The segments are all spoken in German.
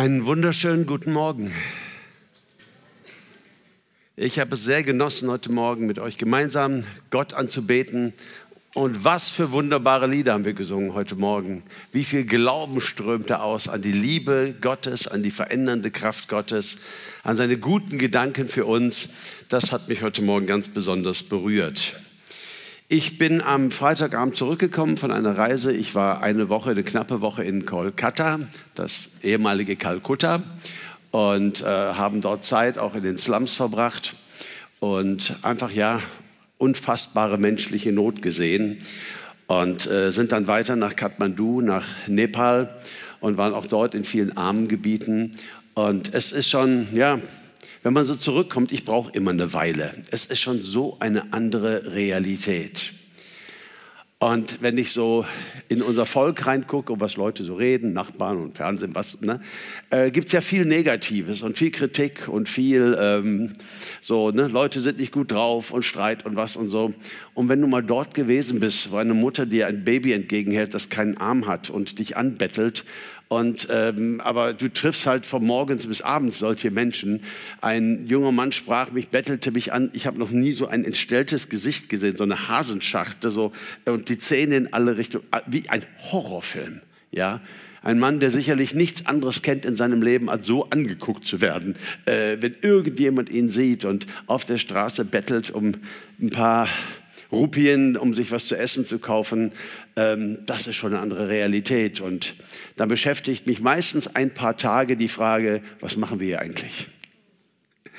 Einen wunderschönen guten Morgen. Ich habe es sehr genossen, heute Morgen mit euch gemeinsam Gott anzubeten. Und was für wunderbare Lieder haben wir gesungen heute Morgen. Wie viel Glauben strömte aus an die Liebe Gottes, an die verändernde Kraft Gottes, an seine guten Gedanken für uns. Das hat mich heute Morgen ganz besonders berührt. Ich bin am Freitagabend zurückgekommen von einer Reise. Ich war eine Woche, eine knappe Woche in Kolkata, das ehemalige Kalkutta, und äh, haben dort Zeit auch in den Slums verbracht und einfach ja unfassbare menschliche Not gesehen und äh, sind dann weiter nach Kathmandu, nach Nepal und waren auch dort in vielen armen Gebieten. Und es ist schon, ja, wenn man so zurückkommt, ich brauche immer eine Weile. Es ist schon so eine andere Realität. Und wenn ich so in unser Volk reingucke und was Leute so reden, Nachbarn und Fernsehen, was, ne, äh, gibt es ja viel Negatives und viel Kritik und viel ähm, so, ne, Leute sind nicht gut drauf und Streit und was und so. Und wenn du mal dort gewesen bist, wo eine Mutter dir ein Baby entgegenhält, das keinen Arm hat und dich anbettelt und, ähm, aber du triffst halt von morgens bis abends solche Menschen. Ein junger Mann sprach mich, bettelte mich an. Ich habe noch nie so ein entstelltes Gesicht gesehen, so eine Hasenschachte, so, und die Zähne in alle Richtungen, wie ein Horrorfilm. Ja, ein Mann, der sicherlich nichts anderes kennt in seinem Leben, als so angeguckt zu werden, äh, wenn irgendjemand ihn sieht und auf der Straße bettelt um ein paar Rupien, um sich was zu essen zu kaufen, ähm, das ist schon eine andere Realität. Und da beschäftigt mich meistens ein paar Tage die Frage, was machen wir hier eigentlich?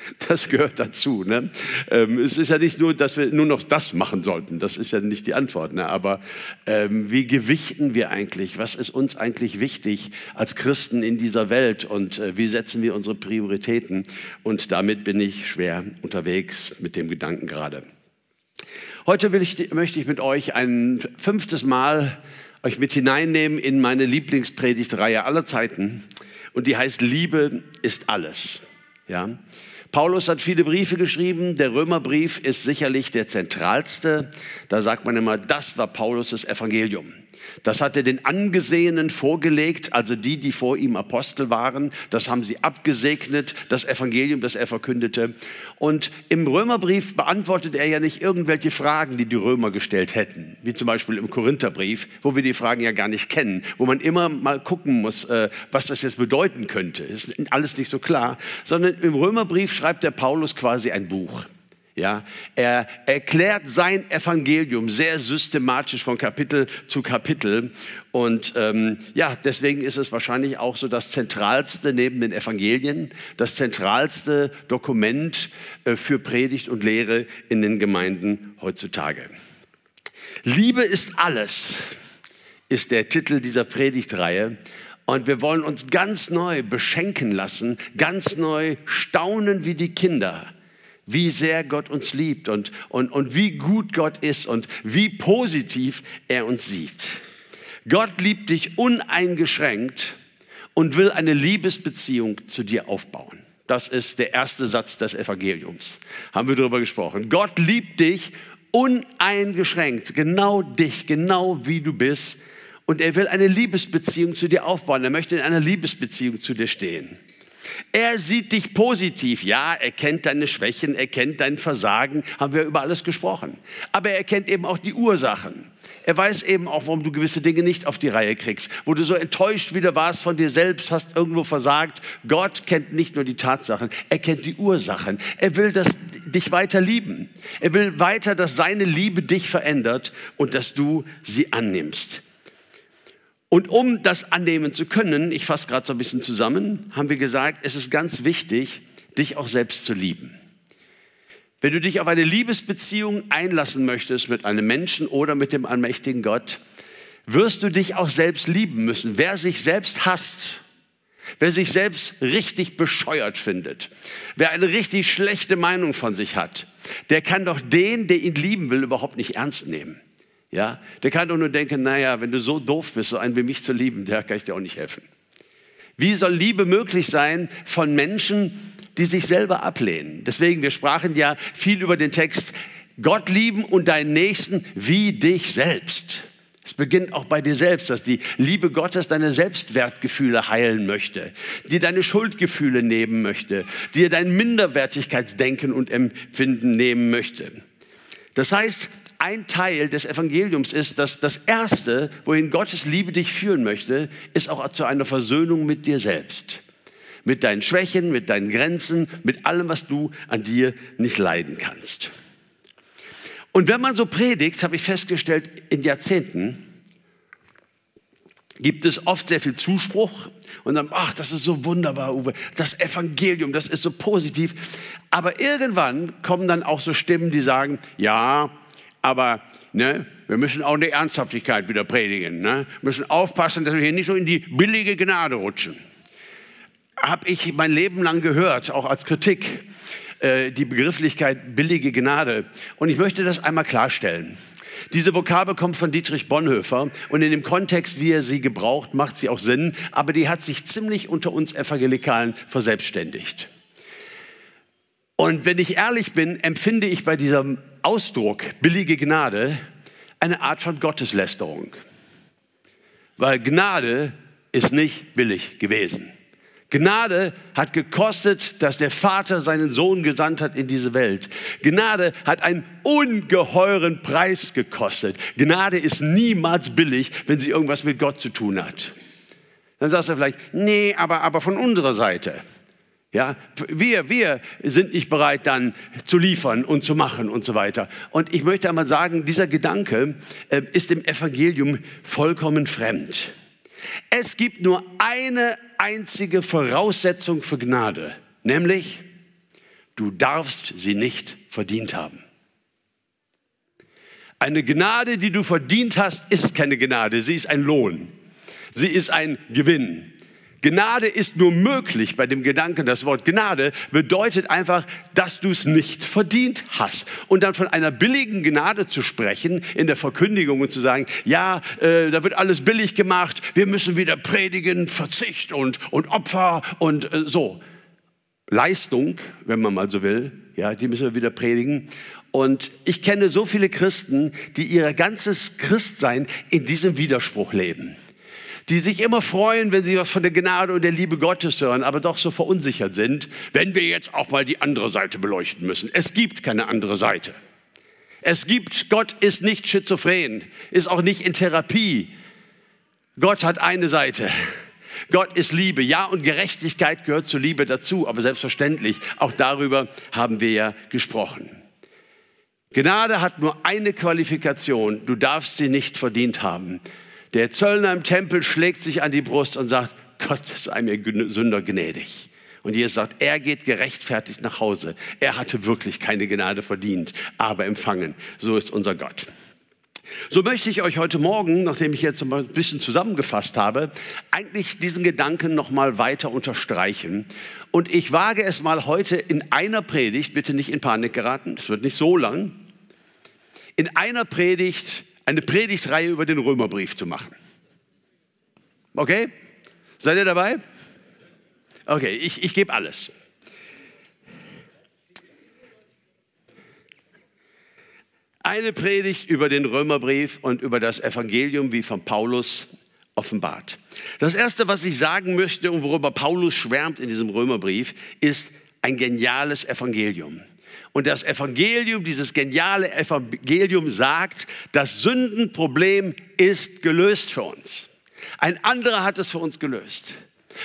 Das gehört dazu. Ne? Ähm, es ist ja nicht nur, dass wir nur noch das machen sollten. Das ist ja nicht die Antwort. Ne? Aber ähm, wie gewichten wir eigentlich? Was ist uns eigentlich wichtig als Christen in dieser Welt? Und äh, wie setzen wir unsere Prioritäten? Und damit bin ich schwer unterwegs mit dem Gedanken gerade. Heute ich, möchte ich mit euch ein fünftes Mal euch mit hineinnehmen in meine Lieblingspredigtreihe aller Zeiten. Und die heißt Liebe ist alles. Ja. Paulus hat viele Briefe geschrieben. Der Römerbrief ist sicherlich der zentralste. Da sagt man immer, das war Paulus' Evangelium. Das hat er den Angesehenen vorgelegt, also die, die vor ihm Apostel waren. Das haben sie abgesegnet, das Evangelium, das er verkündete. Und im Römerbrief beantwortet er ja nicht irgendwelche Fragen, die die Römer gestellt hätten, wie zum Beispiel im Korintherbrief, wo wir die Fragen ja gar nicht kennen, wo man immer mal gucken muss, äh, was das jetzt bedeuten könnte. Ist alles nicht so klar, sondern im Römerbrief schreibt der Paulus quasi ein Buch. Ja, er erklärt sein Evangelium sehr systematisch von Kapitel zu Kapitel. Und ähm, ja, deswegen ist es wahrscheinlich auch so das zentralste neben den Evangelien, das zentralste Dokument äh, für Predigt und Lehre in den Gemeinden heutzutage. Liebe ist alles, ist der Titel dieser Predigtreihe. Und wir wollen uns ganz neu beschenken lassen, ganz neu staunen wie die Kinder wie sehr Gott uns liebt und, und, und wie gut Gott ist und wie positiv er uns sieht. Gott liebt dich uneingeschränkt und will eine Liebesbeziehung zu dir aufbauen. Das ist der erste Satz des Evangeliums. Haben wir darüber gesprochen. Gott liebt dich uneingeschränkt, genau dich, genau wie du bist. Und er will eine Liebesbeziehung zu dir aufbauen. Er möchte in einer Liebesbeziehung zu dir stehen. Er sieht dich positiv. Ja, er kennt deine Schwächen, er kennt dein Versagen, haben wir über alles gesprochen. Aber er kennt eben auch die Ursachen. Er weiß eben auch, warum du gewisse Dinge nicht auf die Reihe kriegst, wo du so enttäuscht wieder warst von dir selbst, hast irgendwo versagt. Gott kennt nicht nur die Tatsachen, er kennt die Ursachen. Er will dass, dich weiter lieben. Er will weiter, dass seine Liebe dich verändert und dass du sie annimmst. Und um das annehmen zu können, ich fasse gerade so ein bisschen zusammen, haben wir gesagt, es ist ganz wichtig, dich auch selbst zu lieben. Wenn du dich auf eine Liebesbeziehung einlassen möchtest mit einem Menschen oder mit dem allmächtigen Gott, wirst du dich auch selbst lieben müssen. Wer sich selbst hasst, wer sich selbst richtig bescheuert findet, wer eine richtig schlechte Meinung von sich hat, der kann doch den, der ihn lieben will, überhaupt nicht ernst nehmen. Ja, der kann doch nur denken, naja, wenn du so doof bist, so einen wie mich zu lieben, der kann ich dir auch nicht helfen. Wie soll Liebe möglich sein von Menschen, die sich selber ablehnen? Deswegen, wir sprachen ja viel über den Text, Gott lieben und deinen Nächsten wie dich selbst. Es beginnt auch bei dir selbst, dass die Liebe Gottes deine Selbstwertgefühle heilen möchte, dir deine Schuldgefühle nehmen möchte, dir dein Minderwertigkeitsdenken und Empfinden nehmen möchte. Das heißt, ein Teil des Evangeliums ist, dass das Erste, wohin Gottes Liebe dich führen möchte, ist auch zu einer Versöhnung mit dir selbst. Mit deinen Schwächen, mit deinen Grenzen, mit allem, was du an dir nicht leiden kannst. Und wenn man so predigt, habe ich festgestellt, in Jahrzehnten gibt es oft sehr viel Zuspruch und dann, ach, das ist so wunderbar, Uwe, das Evangelium, das ist so positiv. Aber irgendwann kommen dann auch so Stimmen, die sagen, ja, aber ne, wir müssen auch eine Ernsthaftigkeit wieder predigen. Ne? Wir müssen aufpassen, dass wir hier nicht so in die billige Gnade rutschen. Habe ich mein Leben lang gehört, auch als Kritik, äh, die Begrifflichkeit billige Gnade. Und ich möchte das einmal klarstellen. Diese Vokabel kommt von Dietrich Bonhoeffer und in dem Kontext, wie er sie gebraucht, macht sie auch Sinn, aber die hat sich ziemlich unter uns Evangelikalen verselbstständigt. Und wenn ich ehrlich bin, empfinde ich bei diesem Ausdruck billige Gnade eine Art von Gotteslästerung. Weil Gnade ist nicht billig gewesen. Gnade hat gekostet, dass der Vater seinen Sohn gesandt hat in diese Welt. Gnade hat einen ungeheuren Preis gekostet. Gnade ist niemals billig, wenn sie irgendwas mit Gott zu tun hat. Dann sagst du vielleicht, nee, aber, aber von unserer Seite. Ja, wir, wir sind nicht bereit, dann zu liefern und zu machen und so weiter. Und ich möchte einmal sagen, dieser Gedanke äh, ist im Evangelium vollkommen fremd. Es gibt nur eine einzige Voraussetzung für Gnade, nämlich du darfst sie nicht verdient haben. Eine Gnade, die du verdient hast, ist keine Gnade, sie ist ein Lohn. Sie ist ein Gewinn. Gnade ist nur möglich bei dem Gedanken, das Wort Gnade bedeutet einfach, dass du es nicht verdient hast. Und dann von einer billigen Gnade zu sprechen in der Verkündigung und zu sagen, ja, äh, da wird alles billig gemacht, wir müssen wieder predigen, Verzicht und, und Opfer und äh, so. Leistung, wenn man mal so will, ja, die müssen wir wieder predigen. Und ich kenne so viele Christen, die ihr ganzes Christsein in diesem Widerspruch leben die sich immer freuen, wenn sie was von der Gnade und der Liebe Gottes hören, aber doch so verunsichert sind, wenn wir jetzt auch mal die andere Seite beleuchten müssen. Es gibt keine andere Seite. Es gibt, Gott ist nicht schizophren, ist auch nicht in Therapie. Gott hat eine Seite. Gott ist Liebe. Ja, und Gerechtigkeit gehört zur Liebe dazu, aber selbstverständlich, auch darüber haben wir ja gesprochen. Gnade hat nur eine Qualifikation, du darfst sie nicht verdient haben. Der Zöllner im Tempel schlägt sich an die Brust und sagt, Gott sei mir Sünder gnädig. Und Jesus sagt, er geht gerechtfertigt nach Hause. Er hatte wirklich keine Gnade verdient, aber empfangen. So ist unser Gott. So möchte ich euch heute Morgen, nachdem ich jetzt ein bisschen zusammengefasst habe, eigentlich diesen Gedanken noch mal weiter unterstreichen. Und ich wage es mal heute in einer Predigt, bitte nicht in Panik geraten, es wird nicht so lang, in einer Predigt eine Predigtreihe über den Römerbrief zu machen. Okay? Seid ihr dabei? Okay, ich, ich gebe alles. Eine Predigt über den Römerbrief und über das Evangelium, wie von Paulus offenbart. Das Erste, was ich sagen möchte und worüber Paulus schwärmt in diesem Römerbrief, ist ein geniales Evangelium. Und das Evangelium, dieses geniale Evangelium sagt, das Sündenproblem ist gelöst für uns. Ein anderer hat es für uns gelöst.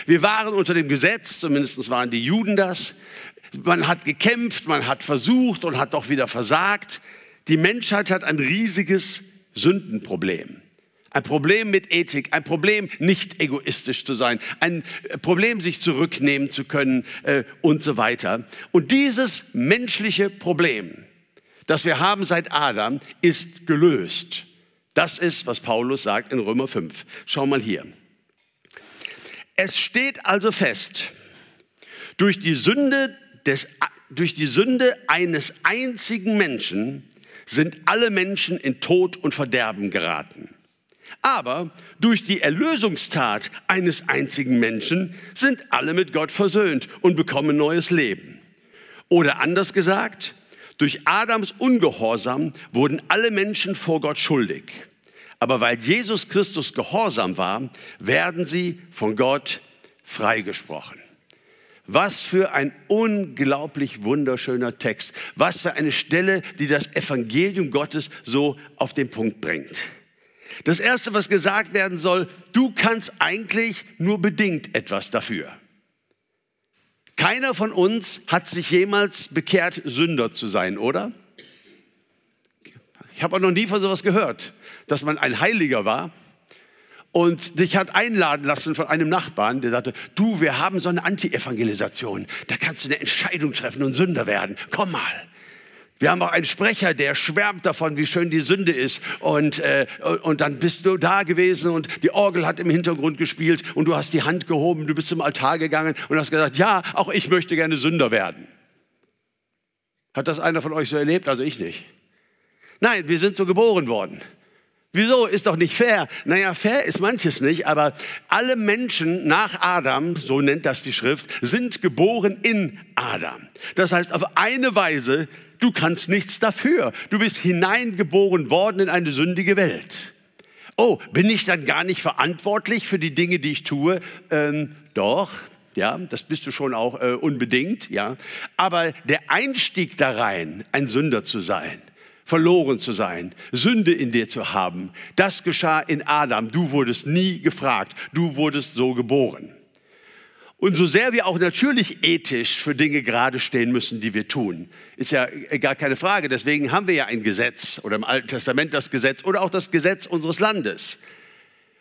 Wir waren unter dem Gesetz, zumindest waren die Juden das. Man hat gekämpft, man hat versucht und hat doch wieder versagt. Die Menschheit hat ein riesiges Sündenproblem. Ein Problem mit Ethik, ein Problem, nicht egoistisch zu sein, ein Problem, sich zurücknehmen zu können äh, und so weiter. Und dieses menschliche Problem, das wir haben seit Adam, ist gelöst. Das ist, was Paulus sagt in Römer 5. Schau mal hier. Es steht also fest, durch die Sünde, des, durch die Sünde eines einzigen Menschen sind alle Menschen in Tod und Verderben geraten. Aber durch die Erlösungstat eines einzigen Menschen sind alle mit Gott versöhnt und bekommen neues Leben. Oder anders gesagt, durch Adams Ungehorsam wurden alle Menschen vor Gott schuldig. Aber weil Jesus Christus gehorsam war, werden sie von Gott freigesprochen. Was für ein unglaublich wunderschöner Text. Was für eine Stelle, die das Evangelium Gottes so auf den Punkt bringt. Das Erste, was gesagt werden soll, du kannst eigentlich nur bedingt etwas dafür. Keiner von uns hat sich jemals bekehrt, Sünder zu sein, oder? Ich habe auch noch nie von sowas gehört, dass man ein Heiliger war und dich hat einladen lassen von einem Nachbarn, der sagte, du, wir haben so eine Anti-Evangelisation, da kannst du eine Entscheidung treffen und Sünder werden. Komm mal. Wir haben auch einen Sprecher, der schwärmt davon, wie schön die Sünde ist. Und, äh, und dann bist du da gewesen und die Orgel hat im Hintergrund gespielt und du hast die Hand gehoben, du bist zum Altar gegangen und hast gesagt, ja, auch ich möchte gerne Sünder werden. Hat das einer von euch so erlebt? Also ich nicht. Nein, wir sind so geboren worden. Wieso? Ist doch nicht fair. Naja, fair ist manches nicht, aber alle Menschen nach Adam, so nennt das die Schrift, sind geboren in Adam. Das heißt, auf eine Weise Du kannst nichts dafür. Du bist hineingeboren worden in eine sündige Welt. Oh, bin ich dann gar nicht verantwortlich für die Dinge, die ich tue? Ähm, doch, ja, das bist du schon auch äh, unbedingt, ja. Aber der Einstieg da rein, ein Sünder zu sein, verloren zu sein, Sünde in dir zu haben, das geschah in Adam. Du wurdest nie gefragt, du wurdest so geboren. Und so sehr wir auch natürlich ethisch für Dinge gerade stehen müssen, die wir tun, ist ja gar keine Frage. Deswegen haben wir ja ein Gesetz oder im Alten Testament das Gesetz oder auch das Gesetz unseres Landes.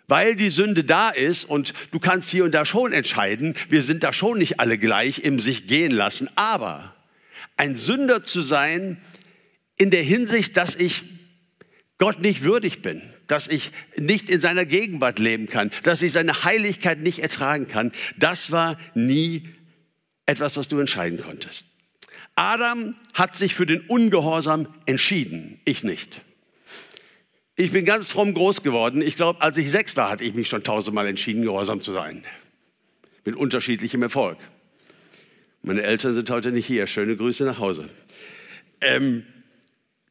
Weil die Sünde da ist und du kannst hier und da schon entscheiden, wir sind da schon nicht alle gleich im sich gehen lassen. Aber ein Sünder zu sein in der Hinsicht, dass ich Gott nicht würdig bin, dass ich nicht in seiner Gegenwart leben kann, dass ich seine Heiligkeit nicht ertragen kann, das war nie etwas, was du entscheiden konntest. Adam hat sich für den Ungehorsam entschieden, ich nicht. Ich bin ganz fromm groß geworden. Ich glaube, als ich sechs war, hatte ich mich schon tausendmal entschieden, gehorsam zu sein. Mit unterschiedlichem Erfolg. Meine Eltern sind heute nicht hier. Schöne Grüße nach Hause. Ähm,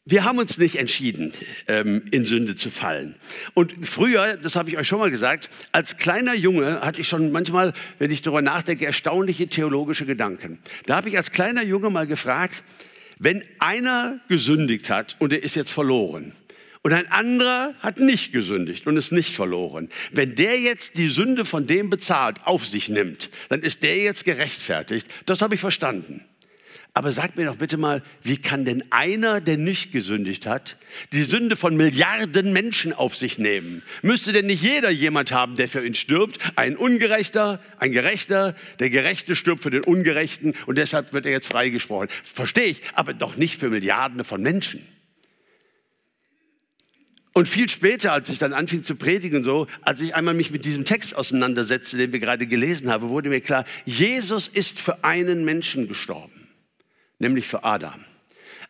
wir haben uns nicht entschieden, ähm, in Sünde zu fallen. Und früher, das habe ich euch schon mal gesagt, als kleiner Junge hatte ich schon manchmal, wenn ich darüber nachdenke, erstaunliche theologische Gedanken. Da habe ich als kleiner Junge mal gefragt, wenn einer gesündigt hat und er ist jetzt verloren und ein anderer hat nicht gesündigt und ist nicht verloren, wenn der jetzt die Sünde von dem bezahlt, auf sich nimmt, dann ist der jetzt gerechtfertigt. Das habe ich verstanden. Aber sag mir doch bitte mal, wie kann denn einer, der nicht gesündigt hat, die Sünde von Milliarden Menschen auf sich nehmen? Müsste denn nicht jeder jemand haben, der für ihn stirbt? Ein Ungerechter, ein Gerechter, der Gerechte stirbt für den Ungerechten und deshalb wird er jetzt freigesprochen. Verstehe ich, aber doch nicht für Milliarden von Menschen. Und viel später, als ich dann anfing zu predigen und so, als ich einmal mich mit diesem Text auseinandersetzte, den wir gerade gelesen haben, wurde mir klar, Jesus ist für einen Menschen gestorben nämlich für Adam.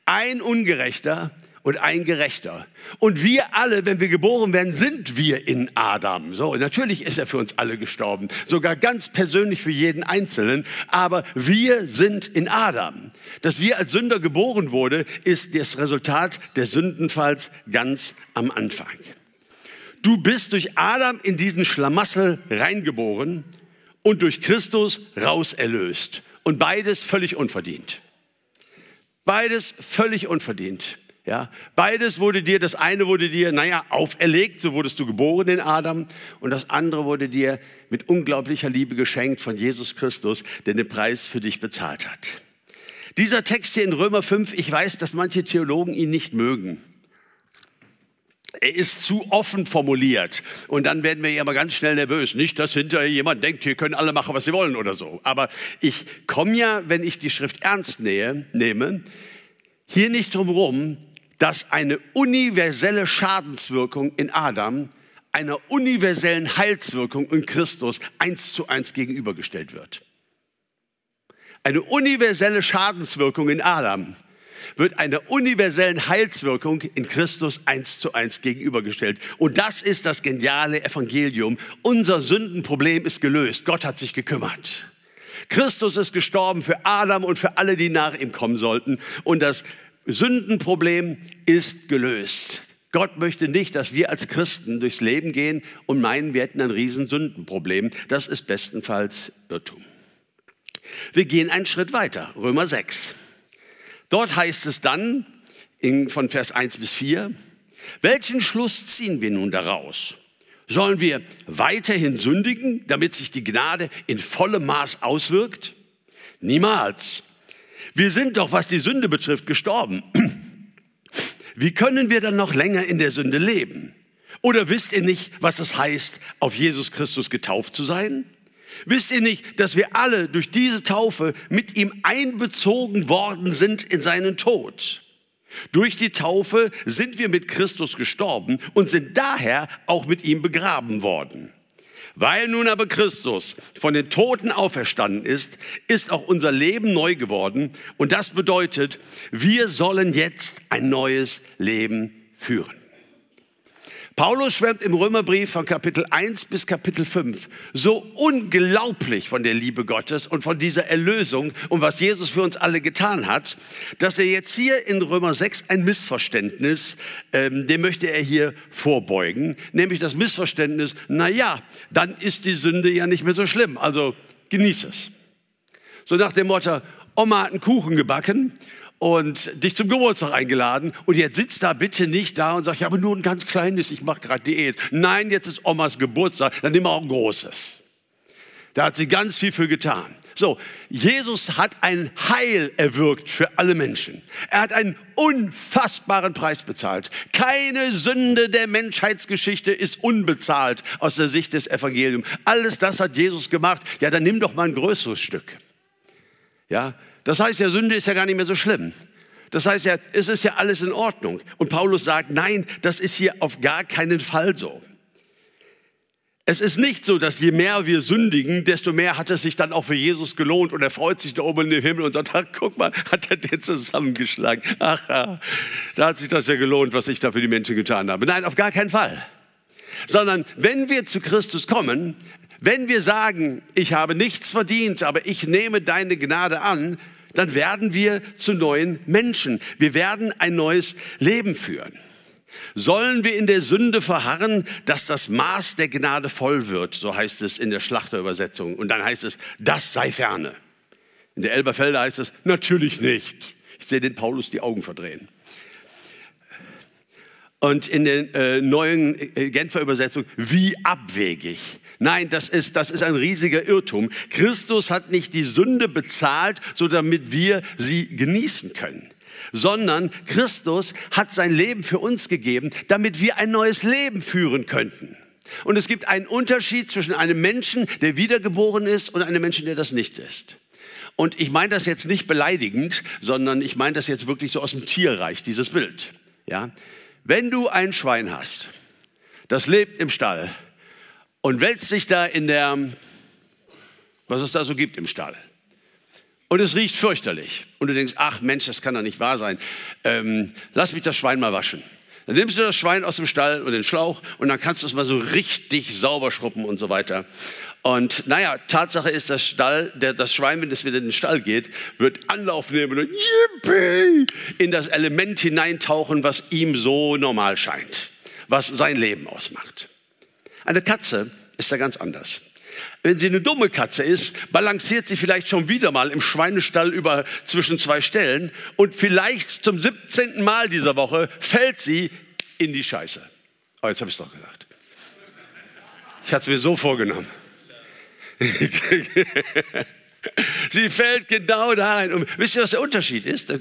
Ein Ungerechter und ein Gerechter. Und wir alle, wenn wir geboren werden, sind wir in Adam. So, natürlich ist er für uns alle gestorben, sogar ganz persönlich für jeden Einzelnen, aber wir sind in Adam. Dass wir als Sünder geboren wurde, ist das Resultat des Sündenfalls ganz am Anfang. Du bist durch Adam in diesen Schlamassel reingeboren und durch Christus rauserlöst. Und beides völlig unverdient. Beides völlig unverdient. Ja, beides wurde dir, das eine wurde dir, naja, auferlegt, so wurdest du geboren in Adam, und das andere wurde dir mit unglaublicher Liebe geschenkt von Jesus Christus, der den Preis für dich bezahlt hat. Dieser Text hier in Römer 5, ich weiß, dass manche Theologen ihn nicht mögen. Er ist zu offen formuliert. Und dann werden wir ja mal ganz schnell nervös. Nicht, dass hinterher jemand denkt, hier können alle machen, was sie wollen oder so. Aber ich komme ja, wenn ich die Schrift ernst nähe, nehme, hier nicht drum herum, dass eine universelle Schadenswirkung in Adam einer universellen Heilswirkung in Christus eins zu eins gegenübergestellt wird. Eine universelle Schadenswirkung in Adam wird einer universellen Heilswirkung in Christus eins zu eins gegenübergestellt. Und das ist das geniale Evangelium. Unser Sündenproblem ist gelöst. Gott hat sich gekümmert. Christus ist gestorben für Adam und für alle, die nach ihm kommen sollten. Und das Sündenproblem ist gelöst. Gott möchte nicht, dass wir als Christen durchs Leben gehen und meinen, wir hätten ein Riesensündenproblem. Das ist bestenfalls Irrtum. Wir gehen einen Schritt weiter, Römer 6. Dort heißt es dann in, von Vers 1 bis 4, welchen Schluss ziehen wir nun daraus? Sollen wir weiterhin sündigen, damit sich die Gnade in vollem Maß auswirkt? Niemals. Wir sind doch, was die Sünde betrifft, gestorben. Wie können wir dann noch länger in der Sünde leben? Oder wisst ihr nicht, was es heißt, auf Jesus Christus getauft zu sein? Wisst ihr nicht, dass wir alle durch diese Taufe mit ihm einbezogen worden sind in seinen Tod? Durch die Taufe sind wir mit Christus gestorben und sind daher auch mit ihm begraben worden. Weil nun aber Christus von den Toten auferstanden ist, ist auch unser Leben neu geworden. Und das bedeutet, wir sollen jetzt ein neues Leben führen. Paulus schwärmt im Römerbrief von Kapitel 1 bis Kapitel 5 so unglaublich von der Liebe Gottes und von dieser Erlösung und was Jesus für uns alle getan hat, dass er jetzt hier in Römer 6 ein Missverständnis, ähm, dem möchte er hier vorbeugen, nämlich das Missverständnis, na ja, dann ist die Sünde ja nicht mehr so schlimm, also genieß es. So nach dem Motto, Oma hat einen Kuchen gebacken und dich zum Geburtstag eingeladen und jetzt sitzt da bitte nicht da und sagt, ja, aber nur ein ganz kleines, ich mache gerade Diät. Nein, jetzt ist Omas Geburtstag, dann nimm auch ein großes. Da hat sie ganz viel für getan. So, Jesus hat ein Heil erwirkt für alle Menschen. Er hat einen unfassbaren Preis bezahlt. Keine Sünde der Menschheitsgeschichte ist unbezahlt aus der Sicht des Evangeliums. Alles das hat Jesus gemacht. Ja, dann nimm doch mal ein größeres Stück. Ja, das heißt ja, Sünde ist ja gar nicht mehr so schlimm. Das heißt ja, es ist ja alles in Ordnung. Und Paulus sagt, nein, das ist hier auf gar keinen Fall so. Es ist nicht so, dass je mehr wir sündigen, desto mehr hat es sich dann auch für Jesus gelohnt und er freut sich da oben im Himmel und sagt, ach, guck mal, hat er den zusammengeschlagen. Ach, da hat sich das ja gelohnt, was ich da für die Menschen getan habe. Nein, auf gar keinen Fall. Sondern wenn wir zu Christus kommen, wenn wir sagen, ich habe nichts verdient, aber ich nehme deine Gnade an, dann werden wir zu neuen Menschen. Wir werden ein neues Leben führen. Sollen wir in der Sünde verharren, dass das Maß der Gnade voll wird, so heißt es in der Schlachterübersetzung. Und dann heißt es, das sei ferne. In der Elberfelder heißt es, natürlich nicht. Ich sehe den Paulus die Augen verdrehen. Und in der äh, neuen äh, Genfer Übersetzung, wie abwegig. Nein, das ist, das ist ein riesiger Irrtum. Christus hat nicht die Sünde bezahlt, so damit wir sie genießen können sondern Christus hat sein Leben für uns gegeben, damit wir ein neues Leben führen könnten. Und es gibt einen Unterschied zwischen einem Menschen, der wiedergeboren ist, und einem Menschen, der das nicht ist. Und ich meine das jetzt nicht beleidigend, sondern ich meine das jetzt wirklich so aus dem Tierreich, dieses Bild. Ja? Wenn du ein Schwein hast, das lebt im Stall und wälzt sich da in der, was es da so gibt im Stall. Und es riecht fürchterlich. Und du denkst, ach Mensch, das kann doch nicht wahr sein. Ähm, lass mich das Schwein mal waschen. Dann nimmst du das Schwein aus dem Stall und den Schlauch und dann kannst du es mal so richtig sauber schruppen und so weiter. Und naja, Tatsache ist, das Stall, der, das Schwein, wenn es wieder in den Stall geht, wird Anlauf nehmen und yippie, in das Element hineintauchen, was ihm so normal scheint, was sein Leben ausmacht. Eine Katze ist da ganz anders. Wenn sie eine dumme Katze ist, balanciert sie vielleicht schon wieder mal im Schweinestall über zwischen zwei Stellen und vielleicht zum 17. Mal dieser Woche fällt sie in die Scheiße. Oh, jetzt habe ich es doch gesagt. Ich hatte es mir so vorgenommen. sie fällt genau da rein. Und wisst ihr, was der Unterschied ist?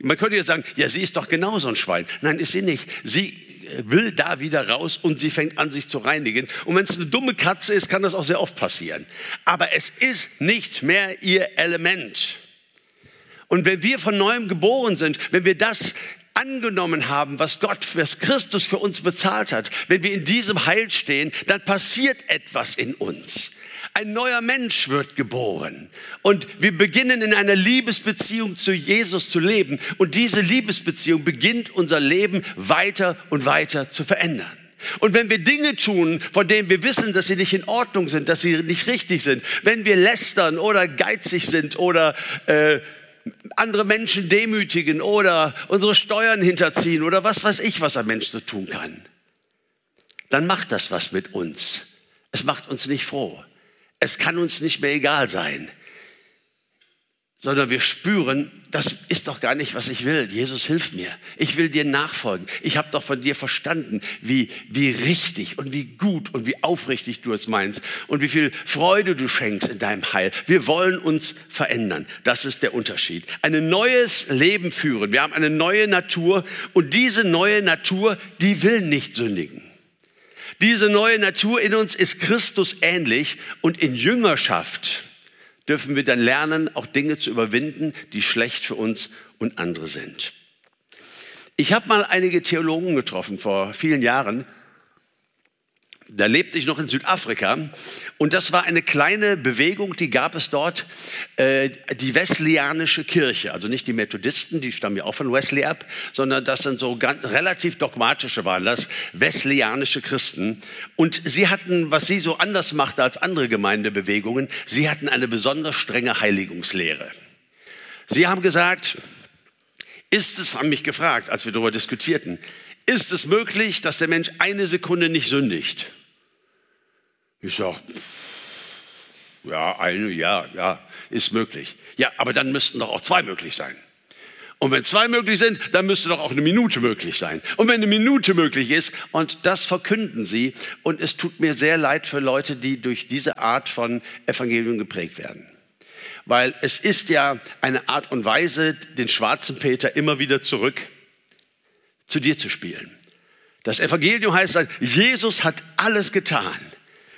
Man könnte jetzt sagen, ja, sie ist doch genauso ein Schwein. Nein, ist sie nicht. Sie will da wieder raus und sie fängt an, sich zu reinigen. Und wenn es eine dumme Katze ist, kann das auch sehr oft passieren. Aber es ist nicht mehr ihr Element. Und wenn wir von neuem geboren sind, wenn wir das angenommen haben, was Gott, was Christus für uns bezahlt hat, wenn wir in diesem Heil stehen, dann passiert etwas in uns. Ein neuer Mensch wird geboren. Und wir beginnen in einer Liebesbeziehung zu Jesus zu leben. Und diese Liebesbeziehung beginnt unser Leben weiter und weiter zu verändern. Und wenn wir Dinge tun, von denen wir wissen, dass sie nicht in Ordnung sind, dass sie nicht richtig sind, wenn wir lästern oder geizig sind oder äh, andere Menschen demütigen oder unsere Steuern hinterziehen oder was weiß ich, was ein Mensch so tun kann, dann macht das was mit uns. Es macht uns nicht froh. Es kann uns nicht mehr egal sein sondern wir spüren, das ist doch gar nicht, was ich will. Jesus, hilf mir. Ich will dir nachfolgen. Ich habe doch von dir verstanden, wie, wie richtig und wie gut und wie aufrichtig du es meinst und wie viel Freude du schenkst in deinem Heil. Wir wollen uns verändern. Das ist der Unterschied. Ein neues Leben führen. Wir haben eine neue Natur und diese neue Natur, die will nicht sündigen. Diese neue Natur in uns ist Christus ähnlich und in Jüngerschaft dürfen wir dann lernen, auch Dinge zu überwinden, die schlecht für uns und andere sind. Ich habe mal einige Theologen getroffen vor vielen Jahren da lebte ich noch in Südafrika und das war eine kleine Bewegung, die gab es dort, äh, die Wesleyanische Kirche. Also nicht die Methodisten, die stammen ja auch von Wesley ab, sondern das sind so ganz, relativ dogmatische waren das, Wesleyanische Christen. Und sie hatten, was sie so anders machte als andere Gemeindebewegungen, sie hatten eine besonders strenge Heiligungslehre. Sie haben gesagt, ist es, haben mich gefragt, als wir darüber diskutierten, ist es möglich, dass der Mensch eine Sekunde nicht sündigt? Ich sage, ja, eine, ja, ja, ist möglich. Ja, aber dann müssten doch auch zwei möglich sein. Und wenn zwei möglich sind, dann müsste doch auch eine Minute möglich sein. Und wenn eine Minute möglich ist, und das verkünden sie, und es tut mir sehr leid für Leute, die durch diese Art von Evangelium geprägt werden. Weil es ist ja eine Art und Weise, den schwarzen Peter immer wieder zurück zu dir zu spielen. Das Evangelium heißt, Jesus hat alles getan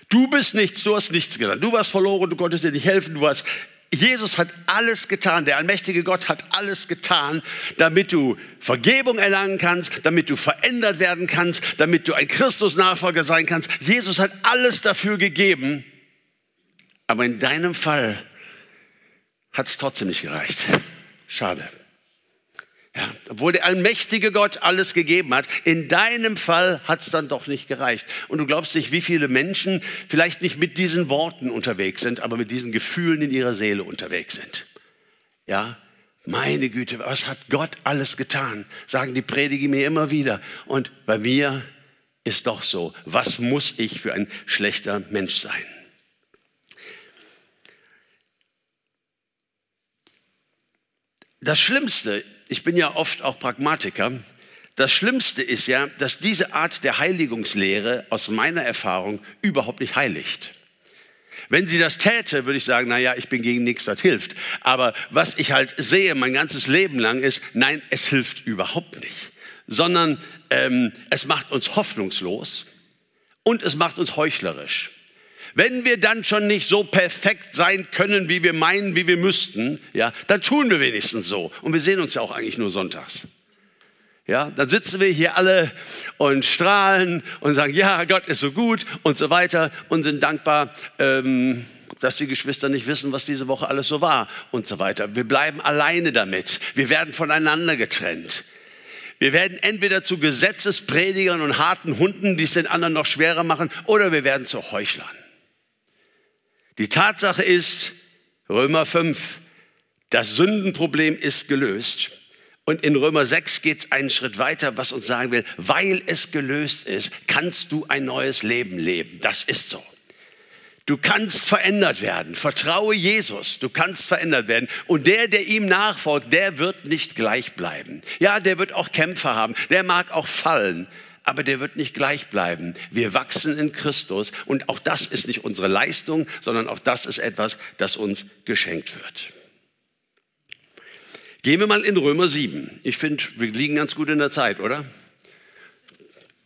Du bist nichts, du hast nichts getan. Du warst verloren, du konntest dir nicht helfen, du warst Jesus hat alles getan, der allmächtige Gott hat alles getan, damit du Vergebung erlangen kannst, damit du verändert werden kannst, damit du ein Christus-Nachfolger sein kannst. Jesus hat alles dafür gegeben, aber in deinem Fall hat es trotzdem nicht gereicht. Schade. Ja, obwohl der allmächtige Gott alles gegeben hat, in deinem Fall hat es dann doch nicht gereicht. Und du glaubst nicht, wie viele Menschen vielleicht nicht mit diesen Worten unterwegs sind, aber mit diesen Gefühlen in ihrer Seele unterwegs sind. Ja, meine Güte, was hat Gott alles getan? Sagen die Prediger mir immer wieder. Und bei mir ist doch so, was muss ich für ein schlechter Mensch sein? Das Schlimmste ich bin ja oft auch Pragmatiker. Das Schlimmste ist ja, dass diese Art der Heiligungslehre aus meiner Erfahrung überhaupt nicht heiligt. Wenn sie das täte, würde ich sagen, na ja, ich bin gegen nichts, was hilft. Aber was ich halt sehe mein ganzes Leben lang ist, nein, es hilft überhaupt nicht, sondern ähm, es macht uns hoffnungslos und es macht uns heuchlerisch. Wenn wir dann schon nicht so perfekt sein können, wie wir meinen, wie wir müssten, ja, dann tun wir wenigstens so. Und wir sehen uns ja auch eigentlich nur sonntags. Ja, dann sitzen wir hier alle und strahlen und sagen, ja, Gott ist so gut und so weiter und sind dankbar, ähm, dass die Geschwister nicht wissen, was diese Woche alles so war und so weiter. Wir bleiben alleine damit. Wir werden voneinander getrennt. Wir werden entweder zu Gesetzespredigern und harten Hunden, die es den anderen noch schwerer machen, oder wir werden zu Heuchlern. Die Tatsache ist, Römer 5, das Sündenproblem ist gelöst. Und in Römer 6 geht es einen Schritt weiter, was uns sagen will, weil es gelöst ist, kannst du ein neues Leben leben. Das ist so. Du kannst verändert werden. Vertraue Jesus. Du kannst verändert werden. Und der, der ihm nachfolgt, der wird nicht gleich bleiben. Ja, der wird auch Kämpfe haben. Der mag auch fallen aber der wird nicht gleich bleiben. Wir wachsen in Christus und auch das ist nicht unsere Leistung, sondern auch das ist etwas, das uns geschenkt wird. Gehen wir mal in Römer 7. Ich finde, wir liegen ganz gut in der Zeit, oder?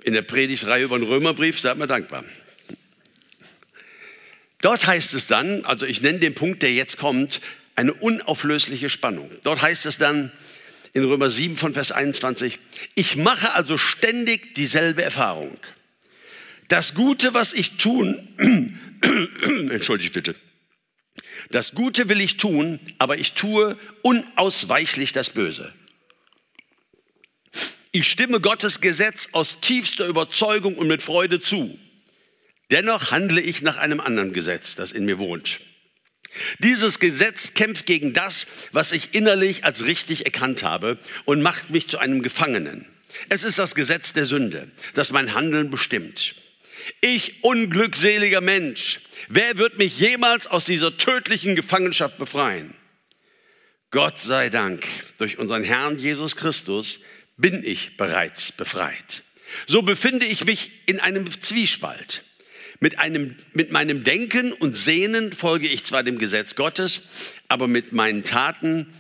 In der Predigtreihe über den Römerbrief, seid mir dankbar. Dort heißt es dann, also ich nenne den Punkt, der jetzt kommt, eine unauflösliche Spannung. Dort heißt es dann, in Römer 7 von Vers 21. Ich mache also ständig dieselbe Erfahrung. Das Gute, was ich tun, entschuldigt bitte, das Gute will ich tun, aber ich tue unausweichlich das Böse. Ich stimme Gottes Gesetz aus tiefster Überzeugung und mit Freude zu. Dennoch handle ich nach einem anderen Gesetz, das in mir wohnt. Dieses Gesetz kämpft gegen das, was ich innerlich als richtig erkannt habe und macht mich zu einem Gefangenen. Es ist das Gesetz der Sünde, das mein Handeln bestimmt. Ich unglückseliger Mensch, wer wird mich jemals aus dieser tödlichen Gefangenschaft befreien? Gott sei Dank, durch unseren Herrn Jesus Christus bin ich bereits befreit. So befinde ich mich in einem Zwiespalt. Mit, einem, mit meinem Denken und Sehnen folge ich zwar dem Gesetz Gottes, aber mit meinen Taten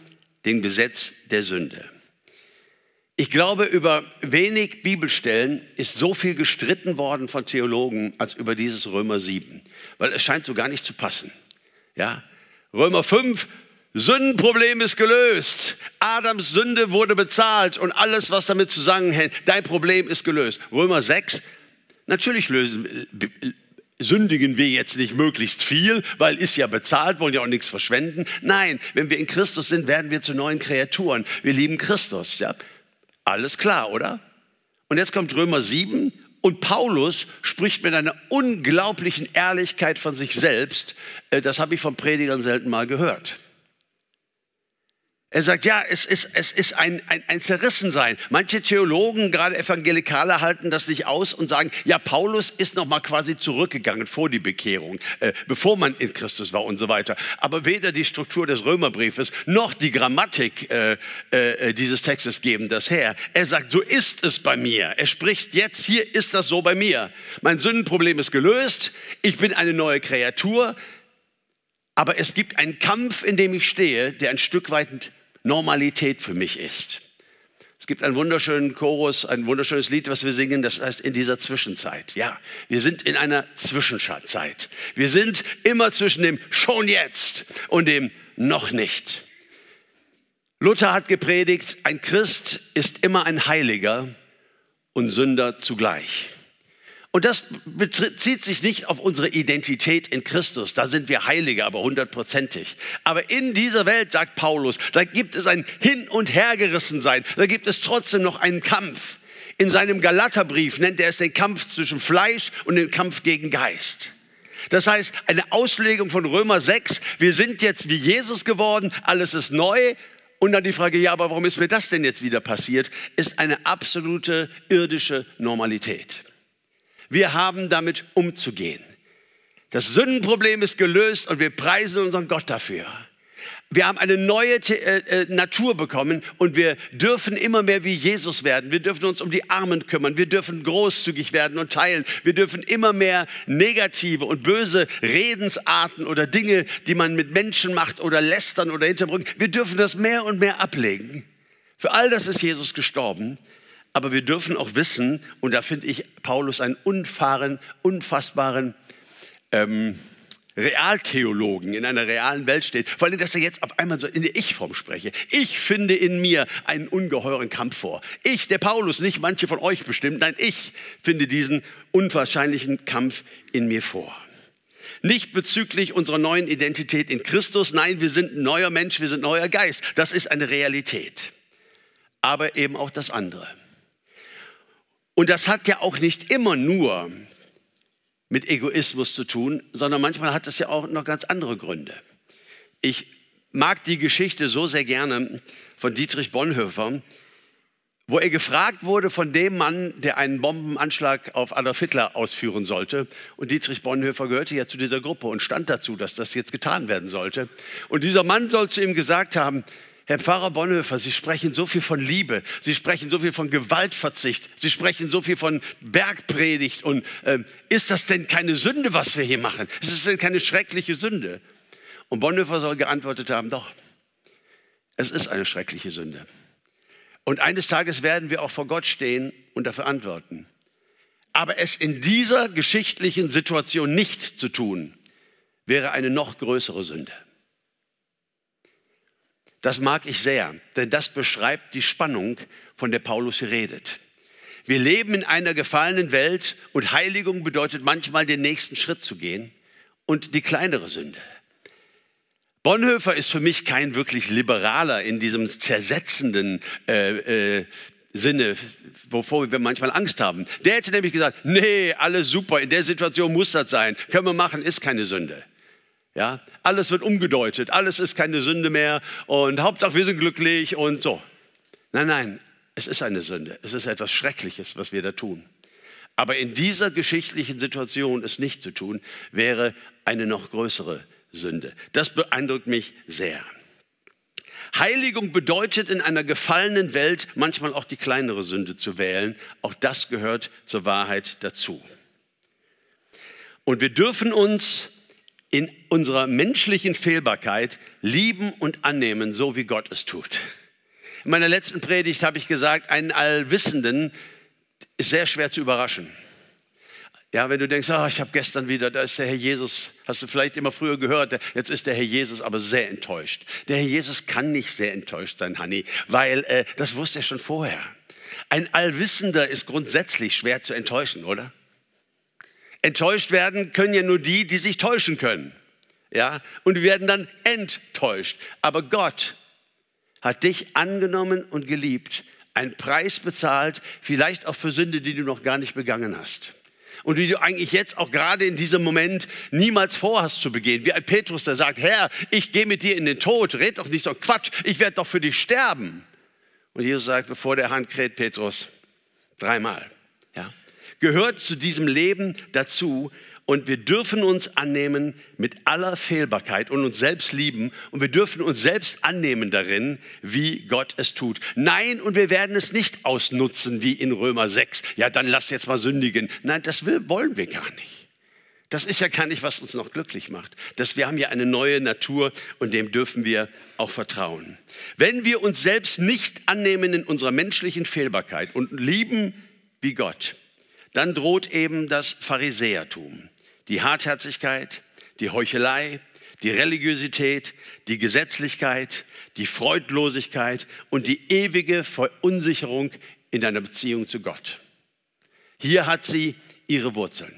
dem Gesetz der Sünde. Ich glaube, über wenig Bibelstellen ist so viel gestritten worden von Theologen als über dieses Römer 7, weil es scheint so gar nicht zu passen. Ja? Römer 5, Sündenproblem ist gelöst. Adams Sünde wurde bezahlt und alles, was damit zusammenhängt, dein Problem ist gelöst. Römer 6, natürlich lösen, sündigen wir jetzt nicht möglichst viel, weil ist ja bezahlt, wollen ja auch nichts verschwenden. Nein, wenn wir in Christus sind, werden wir zu neuen Kreaturen. Wir lieben Christus, ja. Alles klar, oder? Und jetzt kommt Römer 7 und Paulus spricht mit einer unglaublichen Ehrlichkeit von sich selbst. Äh, das habe ich von Predigern selten mal gehört. Er sagt, ja, es ist, es ist ein, ein, ein Zerrissensein. Manche Theologen, gerade Evangelikale, halten das nicht aus und sagen, ja, Paulus ist noch mal quasi zurückgegangen vor die Bekehrung, äh, bevor man in Christus war und so weiter. Aber weder die Struktur des Römerbriefes noch die Grammatik äh, äh, dieses Textes geben das her. Er sagt, so ist es bei mir. Er spricht jetzt, hier ist das so bei mir. Mein Sündenproblem ist gelöst. Ich bin eine neue Kreatur. Aber es gibt einen Kampf, in dem ich stehe, der ein Stück weit Normalität für mich ist. Es gibt einen wunderschönen Chorus, ein wunderschönes Lied, was wir singen, das heißt in dieser Zwischenzeit. Ja, wir sind in einer Zwischenzeit. Wir sind immer zwischen dem schon jetzt und dem noch nicht. Luther hat gepredigt, ein Christ ist immer ein Heiliger und Sünder zugleich. Und das bezieht sich nicht auf unsere Identität in Christus. Da sind wir Heilige, aber hundertprozentig. Aber in dieser Welt, sagt Paulus, da gibt es ein Hin- und Hergerissensein. Da gibt es trotzdem noch einen Kampf. In seinem Galaterbrief nennt er es den Kampf zwischen Fleisch und den Kampf gegen Geist. Das heißt, eine Auslegung von Römer 6, wir sind jetzt wie Jesus geworden, alles ist neu. Und dann die Frage, ja, aber warum ist mir das denn jetzt wieder passiert, ist eine absolute irdische Normalität. Wir haben damit umzugehen. Das Sündenproblem ist gelöst und wir preisen unseren Gott dafür. Wir haben eine neue äh, äh, Natur bekommen und wir dürfen immer mehr wie Jesus werden. Wir dürfen uns um die Armen kümmern. Wir dürfen großzügig werden und teilen. Wir dürfen immer mehr negative und böse Redensarten oder Dinge, die man mit Menschen macht oder lästern oder hinterbrücken. Wir dürfen das mehr und mehr ablegen. Für all das ist Jesus gestorben. Aber wir dürfen auch wissen, und da finde ich Paulus einen unfahren, unfassbaren ähm, Realtheologen in einer realen Welt steht. Vor allem, dass er jetzt auf einmal so in der Ich-Form spreche. Ich finde in mir einen ungeheuren Kampf vor. Ich, der Paulus, nicht manche von euch bestimmt, nein, ich finde diesen unwahrscheinlichen Kampf in mir vor. Nicht bezüglich unserer neuen Identität in Christus, nein, wir sind ein neuer Mensch, wir sind ein neuer Geist. Das ist eine Realität. Aber eben auch das andere. Und das hat ja auch nicht immer nur mit Egoismus zu tun, sondern manchmal hat es ja auch noch ganz andere Gründe. Ich mag die Geschichte so sehr gerne von Dietrich Bonhoeffer, wo er gefragt wurde von dem Mann, der einen Bombenanschlag auf Adolf Hitler ausführen sollte. Und Dietrich Bonhoeffer gehörte ja zu dieser Gruppe und stand dazu, dass das jetzt getan werden sollte. Und dieser Mann soll zu ihm gesagt haben, Herr Pfarrer Bonhoeffer, Sie sprechen so viel von Liebe, Sie sprechen so viel von Gewaltverzicht, Sie sprechen so viel von Bergpredigt. Und äh, ist das denn keine Sünde, was wir hier machen? Ist es denn keine schreckliche Sünde? Und Bonhoeffer soll geantwortet haben, doch, es ist eine schreckliche Sünde. Und eines Tages werden wir auch vor Gott stehen und dafür antworten. Aber es in dieser geschichtlichen Situation nicht zu tun, wäre eine noch größere Sünde. Das mag ich sehr, denn das beschreibt die Spannung, von der Paulus hier redet. Wir leben in einer gefallenen Welt und Heiligung bedeutet manchmal den nächsten Schritt zu gehen und die kleinere Sünde. Bonhoeffer ist für mich kein wirklich liberaler in diesem zersetzenden äh, äh, Sinne, wovor wir manchmal Angst haben. Der hätte nämlich gesagt, nee, alles super, in der Situation muss das sein, können wir machen, ist keine Sünde. Ja, alles wird umgedeutet, alles ist keine Sünde mehr und Hauptsache wir sind glücklich und so. Nein, nein, es ist eine Sünde. Es ist etwas Schreckliches, was wir da tun. Aber in dieser geschichtlichen Situation es nicht zu tun, wäre eine noch größere Sünde. Das beeindruckt mich sehr. Heiligung bedeutet in einer gefallenen Welt manchmal auch die kleinere Sünde zu wählen. Auch das gehört zur Wahrheit dazu. Und wir dürfen uns in unserer menschlichen Fehlbarkeit lieben und annehmen, so wie Gott es tut. In meiner letzten Predigt habe ich gesagt, einen Allwissenden ist sehr schwer zu überraschen. Ja, wenn du denkst, oh, ich habe gestern wieder, da ist der Herr Jesus, hast du vielleicht immer früher gehört, jetzt ist der Herr Jesus aber sehr enttäuscht. Der Herr Jesus kann nicht sehr enttäuscht sein, Hanni, weil äh, das wusste er schon vorher. Ein Allwissender ist grundsätzlich schwer zu enttäuschen, oder? Enttäuscht werden können ja nur die, die sich täuschen können. Ja, und wir werden dann enttäuscht. Aber Gott hat dich angenommen und geliebt, einen Preis bezahlt, vielleicht auch für Sünde, die du noch gar nicht begangen hast. Und die du eigentlich jetzt auch gerade in diesem Moment niemals vorhast zu begehen. Wie ein Petrus, der sagt, Herr, ich gehe mit dir in den Tod, red doch nicht so Quatsch, ich werde doch für dich sterben. Und Jesus sagt, bevor der Hand kräht, Petrus, dreimal gehört zu diesem Leben dazu. Und wir dürfen uns annehmen mit aller Fehlbarkeit und uns selbst lieben. Und wir dürfen uns selbst annehmen darin, wie Gott es tut. Nein, und wir werden es nicht ausnutzen wie in Römer 6. Ja, dann lass jetzt mal sündigen. Nein, das wollen wir gar nicht. Das ist ja gar nicht, was uns noch glücklich macht. Das, wir haben ja eine neue Natur und dem dürfen wir auch vertrauen. Wenn wir uns selbst nicht annehmen in unserer menschlichen Fehlbarkeit und lieben wie Gott, dann droht eben das Pharisäertum, die Hartherzigkeit, die Heuchelei, die Religiosität, die Gesetzlichkeit, die Freudlosigkeit und die ewige Verunsicherung in deiner Beziehung zu Gott. Hier hat sie ihre Wurzeln.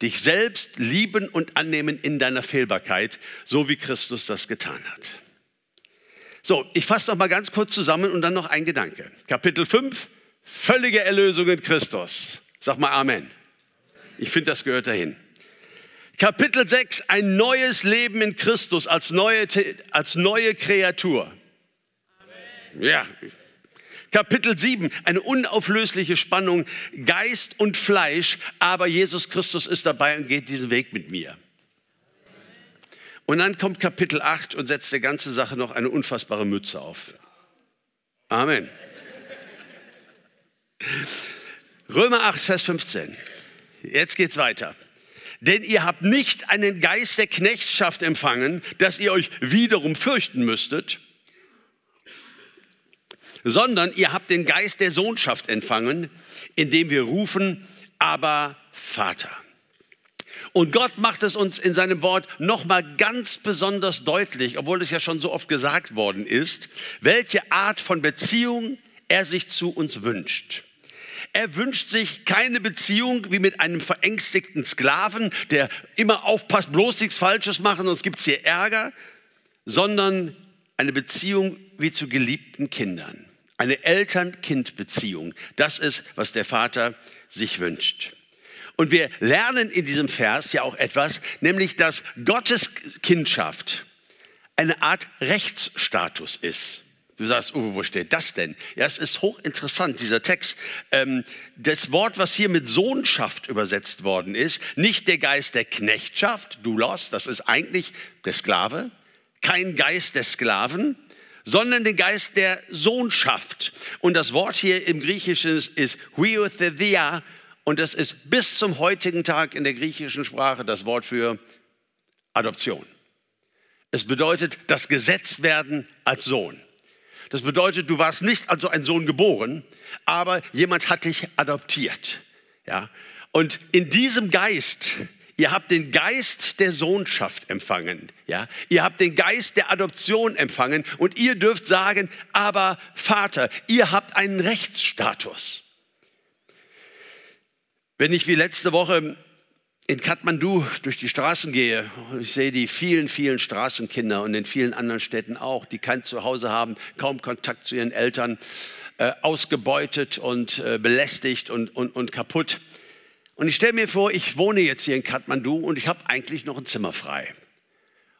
Dich selbst lieben und annehmen in deiner Fehlbarkeit, so wie Christus das getan hat. So, ich fasse noch mal ganz kurz zusammen und dann noch ein Gedanke. Kapitel 5, völlige Erlösung in Christus. Sag mal Amen. Ich finde, das gehört dahin. Kapitel 6, ein neues Leben in Christus als neue, als neue Kreatur. Amen. Ja. Kapitel 7, eine unauflösliche Spannung, Geist und Fleisch, aber Jesus Christus ist dabei und geht diesen Weg mit mir. Und dann kommt Kapitel 8 und setzt der ganze Sache noch eine unfassbare Mütze auf. Amen. Römer 8, Vers 15. Jetzt geht's weiter. Denn ihr habt nicht einen Geist der Knechtschaft empfangen, dass ihr euch wiederum fürchten müsstet, sondern ihr habt den Geist der Sohnschaft empfangen, indem wir rufen, aber Vater. Und Gott macht es uns in seinem Wort nochmal ganz besonders deutlich, obwohl es ja schon so oft gesagt worden ist, welche Art von Beziehung er sich zu uns wünscht. Er wünscht sich keine Beziehung wie mit einem verängstigten Sklaven, der immer aufpasst, bloß nichts Falsches machen, sonst gibt es hier Ärger, sondern eine Beziehung wie zu geliebten Kindern. Eine Eltern-Kind-Beziehung. Das ist, was der Vater sich wünscht. Und wir lernen in diesem Vers ja auch etwas, nämlich dass Gottes Kindschaft eine Art Rechtsstatus ist. Du sagst, Uwe, wo steht das denn? Ja, es ist hochinteressant, dieser Text. Ähm, das Wort, was hier mit Sohnschaft übersetzt worden ist, nicht der Geist der Knechtschaft, Doulos, das ist eigentlich der Sklave, kein Geist der Sklaven, sondern den Geist der Sohnschaft. Und das Wort hier im Griechischen ist huiotheia und das ist bis zum heutigen Tag in der griechischen Sprache das Wort für Adoption. Es bedeutet das Gesetztwerden als Sohn. Das bedeutet, du warst nicht also ein Sohn geboren, aber jemand hat dich adoptiert. Ja? Und in diesem Geist, ihr habt den Geist der Sohnschaft empfangen. Ja? Ihr habt den Geist der Adoption empfangen und ihr dürft sagen, aber Vater, ihr habt einen Rechtsstatus. Wenn ich wie letzte Woche in Kathmandu durch die Straßen gehe und ich sehe die vielen, vielen Straßenkinder und in vielen anderen Städten auch, die kein Zuhause haben, kaum Kontakt zu ihren Eltern, äh, ausgebeutet und äh, belästigt und, und, und kaputt. Und ich stelle mir vor, ich wohne jetzt hier in Kathmandu und ich habe eigentlich noch ein Zimmer frei.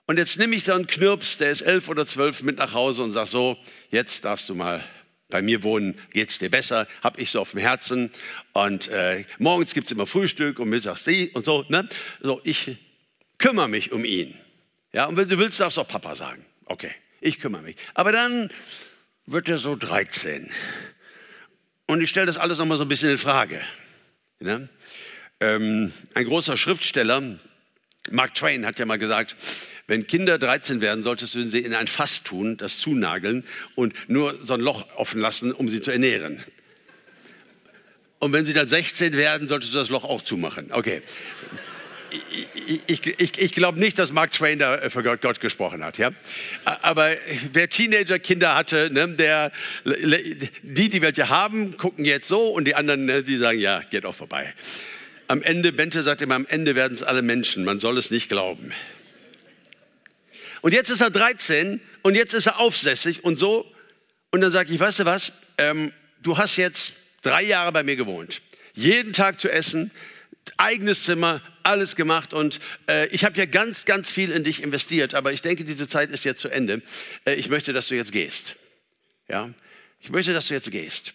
Und jetzt nehme ich dann Knirps, der ist elf oder zwölf, mit nach Hause und sage so, jetzt darfst du mal bei mir wohnen, geht's dir besser, hab ich so auf dem Herzen. Und äh, morgens gibt's immer Frühstück und mittags die und so. Ne? So, ich kümmere mich um ihn. Ja, und wenn du willst, darfst du auch Papa sagen. Okay, ich kümmere mich. Aber dann wird er so 13. Und ich stelle das alles nochmal so ein bisschen in Frage. Ne? Ähm, ein großer Schriftsteller, Mark Twain, hat ja mal gesagt, wenn Kinder 13 werden, solltest du sie in ein Fass tun, das zunageln und nur so ein Loch offen lassen, um sie zu ernähren. Und wenn sie dann 16 werden, solltest du das Loch auch zumachen. Okay. Ich, ich, ich, ich glaube nicht, dass Mark Twain da für Gott, Gott, gesprochen hat. Ja? Aber wer Teenager-Kinder hatte, ne, der, die, die wir ja haben, gucken jetzt so und die anderen, ne, die sagen, ja, geht auch vorbei. Am Ende, Bente sagt immer, am Ende werden es alle Menschen. Man soll es nicht glauben. Und jetzt ist er 13 und jetzt ist er aufsässig und so. Und dann sage ich, weißt du was, ähm, du hast jetzt drei Jahre bei mir gewohnt. Jeden Tag zu essen, eigenes Zimmer, alles gemacht und äh, ich habe ja ganz, ganz viel in dich investiert, aber ich denke, diese Zeit ist jetzt zu Ende. Äh, ich möchte, dass du jetzt gehst. Ja, ich möchte, dass du jetzt gehst.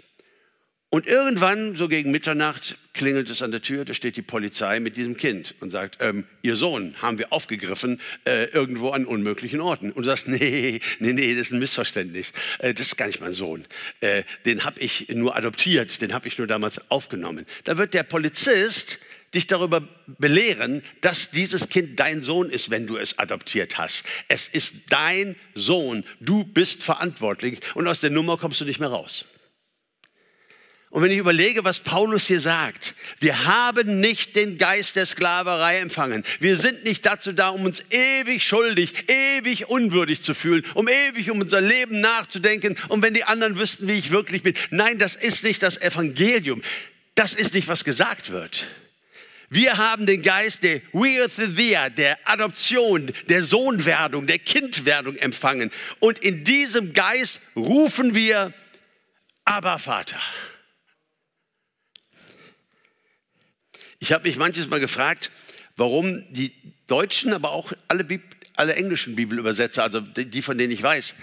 Und irgendwann, so gegen Mitternacht, klingelt es an der Tür, da steht die Polizei mit diesem Kind und sagt, ähm, Ihr Sohn haben wir aufgegriffen, äh, irgendwo an unmöglichen Orten. Und du sagst, nee, nee, nee, das ist ein Missverständnis. Äh, das ist gar nicht mein Sohn. Äh, den habe ich nur adoptiert, den habe ich nur damals aufgenommen. Da wird der Polizist dich darüber belehren, dass dieses Kind dein Sohn ist, wenn du es adoptiert hast. Es ist dein Sohn. Du bist verantwortlich und aus der Nummer kommst du nicht mehr raus. Und wenn ich überlege, was Paulus hier sagt, wir haben nicht den Geist der Sklaverei empfangen. Wir sind nicht dazu da, um uns ewig schuldig, ewig unwürdig zu fühlen, um ewig um unser Leben nachzudenken und wenn die anderen wüssten, wie ich wirklich bin. Nein, das ist nicht das Evangelium. Das ist nicht, was gesagt wird. Wir haben den Geist der Weirthia, der Adoption, der Sohnwerdung, der Kindwerdung empfangen. Und in diesem Geist rufen wir, aber Vater. Ich habe mich manches Mal gefragt, warum die deutschen, aber auch alle, Bib alle englischen Bibelübersetzer, also die, von denen ich weiß,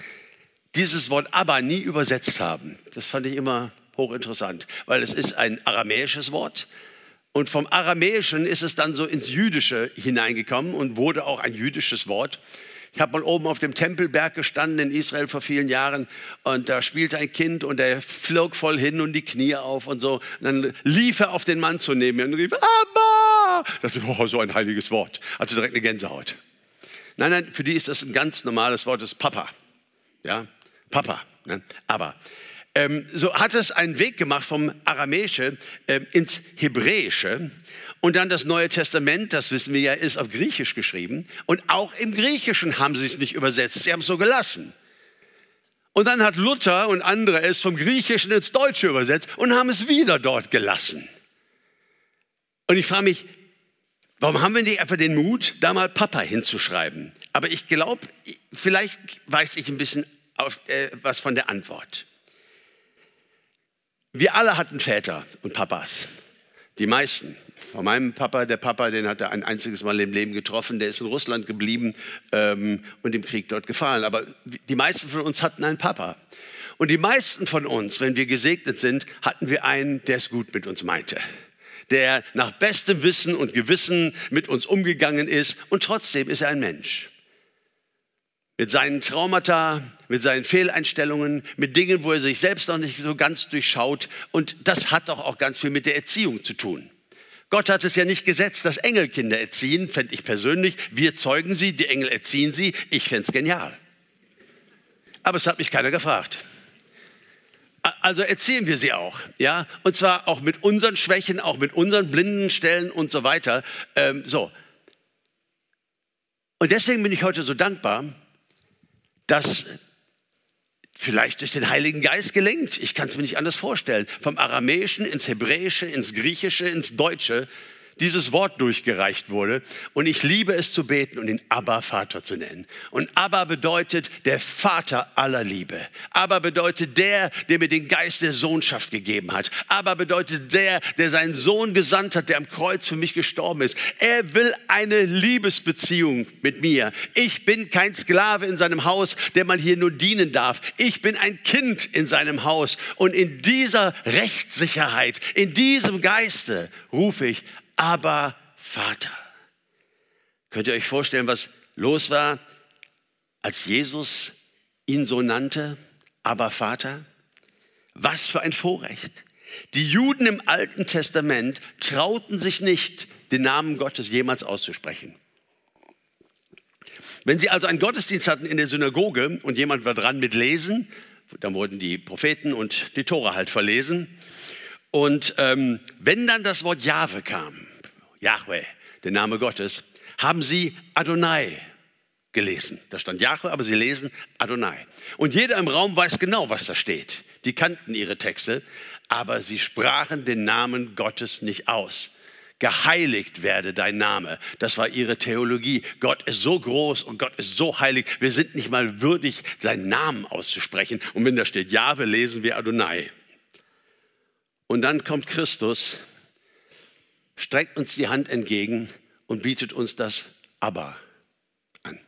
dieses Wort aber nie übersetzt haben. Das fand ich immer hochinteressant, weil es ist ein aramäisches Wort und vom Aramäischen ist es dann so ins Jüdische hineingekommen und wurde auch ein jüdisches Wort. Ich habe mal oben auf dem Tempelberg gestanden in Israel vor vielen Jahren und da spielte ein Kind und er flog voll hin und die Knie auf und so. Und dann lief er auf den Mann zu mir und rief, Abba! Das ist oh, so ein heiliges Wort. Also direkt eine Gänsehaut. Nein, nein, für die ist das ein ganz normales Wort, das ist Papa. Ja, Papa. Ne? Aber ähm, so hat es einen Weg gemacht vom Aramäische ähm, ins Hebräische. Und dann das Neue Testament, das wissen wir ja, ist auf Griechisch geschrieben. Und auch im Griechischen haben sie es nicht übersetzt, sie haben es so gelassen. Und dann hat Luther und andere es vom Griechischen ins Deutsche übersetzt und haben es wieder dort gelassen. Und ich frage mich, warum haben wir nicht einfach den Mut, da mal Papa hinzuschreiben? Aber ich glaube, vielleicht weiß ich ein bisschen auf, äh, was von der Antwort. Wir alle hatten Väter und Papas. Die meisten. Von meinem Papa, der Papa, den hat er ein einziges Mal im Leben getroffen, der ist in Russland geblieben ähm, und im Krieg dort gefallen. Aber die meisten von uns hatten einen Papa. Und die meisten von uns, wenn wir gesegnet sind, hatten wir einen, der es gut mit uns meinte. Der nach bestem Wissen und Gewissen mit uns umgegangen ist. Und trotzdem ist er ein Mensch mit seinen Traumata, mit seinen Fehleinstellungen, mit Dingen, wo er sich selbst noch nicht so ganz durchschaut. Und das hat doch auch ganz viel mit der Erziehung zu tun. Gott hat es ja nicht gesetzt, dass Engel Kinder erziehen, fände ich persönlich. Wir zeugen sie, die Engel erziehen sie. Ich fände es genial. Aber es hat mich keiner gefragt. Also erziehen wir sie auch, ja, und zwar auch mit unseren Schwächen, auch mit unseren blinden Stellen und so weiter. Ähm, so. Und deswegen bin ich heute so dankbar, das vielleicht durch den Heiligen Geist gelenkt. Ich kann es mir nicht anders vorstellen. Vom Aramäischen ins Hebräische, ins Griechische, ins Deutsche. Dieses Wort durchgereicht wurde. Und ich liebe es zu beten und ihn Abba Vater zu nennen. Und Abba bedeutet der Vater aller Liebe. Abba bedeutet der, der mir den Geist der Sohnschaft gegeben hat. Abba bedeutet der, der seinen Sohn gesandt hat, der am Kreuz für mich gestorben ist. Er will eine Liebesbeziehung mit mir. Ich bin kein Sklave in seinem Haus, der man hier nur dienen darf. Ich bin ein Kind in seinem Haus. Und in dieser Rechtssicherheit, in diesem Geiste rufe ich aber Vater. Könnt ihr euch vorstellen, was los war, als Jesus ihn so nannte, aber Vater? Was für ein Vorrecht. Die Juden im Alten Testament trauten sich nicht, den Namen Gottes jemals auszusprechen. Wenn sie also einen Gottesdienst hatten in der Synagoge und jemand war dran mit Lesen, dann wurden die Propheten und die Tora halt verlesen. Und ähm, wenn dann das Wort Jahwe kam, Yahweh, der Name Gottes, haben sie Adonai gelesen. Da stand Yahweh, aber sie lesen Adonai. Und jeder im Raum weiß genau, was da steht. Die kannten ihre Texte, aber sie sprachen den Namen Gottes nicht aus. Geheiligt werde dein Name. Das war ihre Theologie. Gott ist so groß und Gott ist so heilig. Wir sind nicht mal würdig, seinen Namen auszusprechen. Und wenn da steht Jahwe, lesen wir Adonai. Und dann kommt Christus streckt uns die Hand entgegen und bietet uns das Aber an.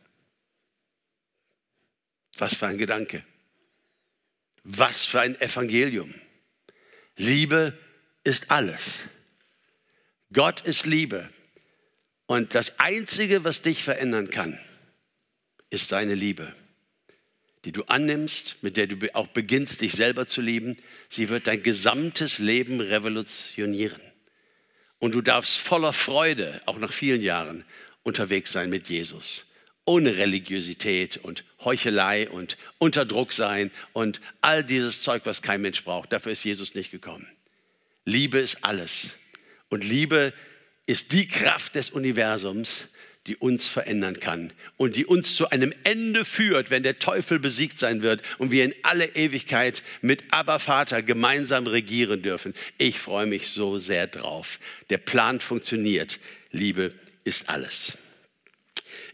Was für ein Gedanke. Was für ein Evangelium. Liebe ist alles. Gott ist Liebe. Und das Einzige, was dich verändern kann, ist seine Liebe, die du annimmst, mit der du auch beginnst, dich selber zu lieben. Sie wird dein gesamtes Leben revolutionieren. Und du darfst voller Freude, auch nach vielen Jahren, unterwegs sein mit Jesus. Ohne Religiosität und Heuchelei und Unterdruck sein und all dieses Zeug, was kein Mensch braucht. Dafür ist Jesus nicht gekommen. Liebe ist alles. Und Liebe ist die Kraft des Universums, die uns verändern kann und die uns zu einem Ende führt, wenn der Teufel besiegt sein wird und wir in alle Ewigkeit mit Abba Vater gemeinsam regieren dürfen. Ich freue mich so sehr drauf. Der Plan funktioniert. Liebe ist alles.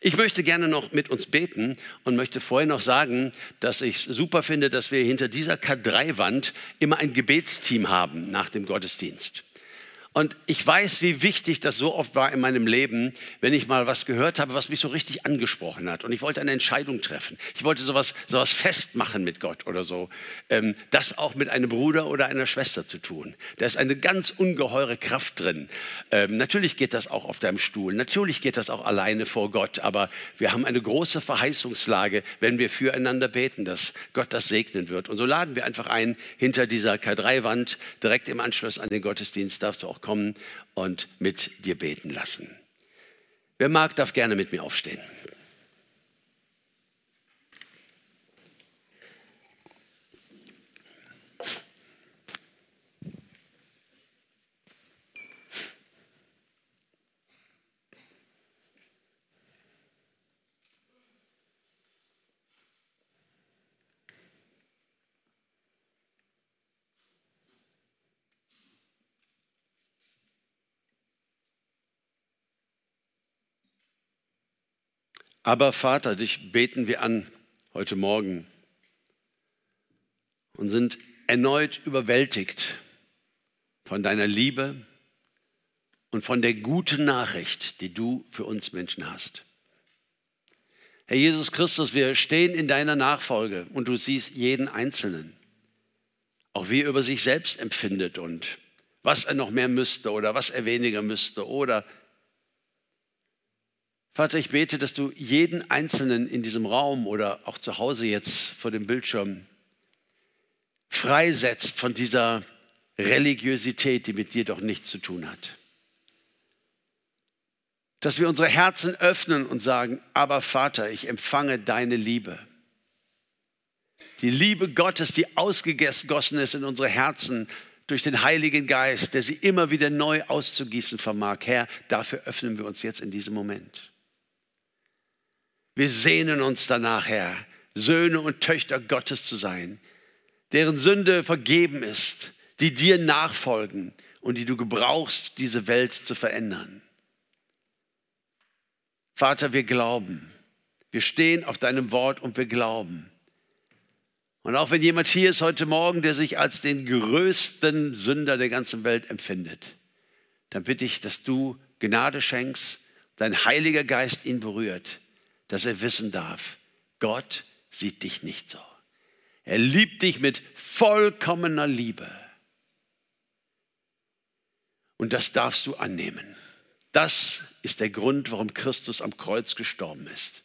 Ich möchte gerne noch mit uns beten und möchte vorher noch sagen, dass ich es super finde, dass wir hinter dieser K3-Wand immer ein Gebetsteam haben nach dem Gottesdienst. Und ich weiß, wie wichtig das so oft war in meinem Leben, wenn ich mal was gehört habe, was mich so richtig angesprochen hat. Und ich wollte eine Entscheidung treffen. Ich wollte sowas, sowas festmachen mit Gott oder so. Ähm, das auch mit einem Bruder oder einer Schwester zu tun. Da ist eine ganz ungeheure Kraft drin. Ähm, natürlich geht das auch auf deinem Stuhl. Natürlich geht das auch alleine vor Gott. Aber wir haben eine große Verheißungslage, wenn wir füreinander beten, dass Gott das segnen wird. Und so laden wir einfach ein, hinter dieser K3-Wand, direkt im Anschluss an den Gottesdienst, darfst du auch kommen und mit dir beten lassen. Wer mag, darf gerne mit mir aufstehen. Aber Vater, dich beten wir an heute Morgen und sind erneut überwältigt von deiner Liebe und von der guten Nachricht, die du für uns Menschen hast. Herr Jesus Christus, wir stehen in deiner Nachfolge und du siehst jeden Einzelnen, auch wie er über sich selbst empfindet und was er noch mehr müsste oder was er weniger müsste oder Vater, ich bete, dass du jeden Einzelnen in diesem Raum oder auch zu Hause jetzt vor dem Bildschirm freisetzt von dieser Religiosität, die mit dir doch nichts zu tun hat. Dass wir unsere Herzen öffnen und sagen, aber Vater, ich empfange deine Liebe. Die Liebe Gottes, die ausgegossen ist in unsere Herzen durch den Heiligen Geist, der sie immer wieder neu auszugießen vermag. Herr, dafür öffnen wir uns jetzt in diesem Moment. Wir sehnen uns danach, Herr, Söhne und Töchter Gottes zu sein, deren Sünde vergeben ist, die dir nachfolgen und die du gebrauchst, diese Welt zu verändern. Vater, wir glauben. Wir stehen auf deinem Wort und wir glauben. Und auch wenn jemand hier ist heute Morgen, der sich als den größten Sünder der ganzen Welt empfindet, dann bitte ich, dass du Gnade schenkst, dein Heiliger Geist ihn berührt, dass er wissen darf, Gott sieht dich nicht so. Er liebt dich mit vollkommener Liebe. Und das darfst du annehmen. Das ist der Grund, warum Christus am Kreuz gestorben ist.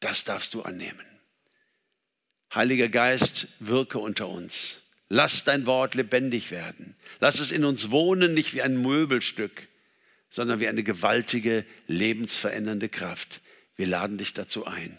Das darfst du annehmen. Heiliger Geist, wirke unter uns. Lass dein Wort lebendig werden. Lass es in uns wohnen, nicht wie ein Möbelstück, sondern wie eine gewaltige, lebensverändernde Kraft. Wir laden dich dazu ein.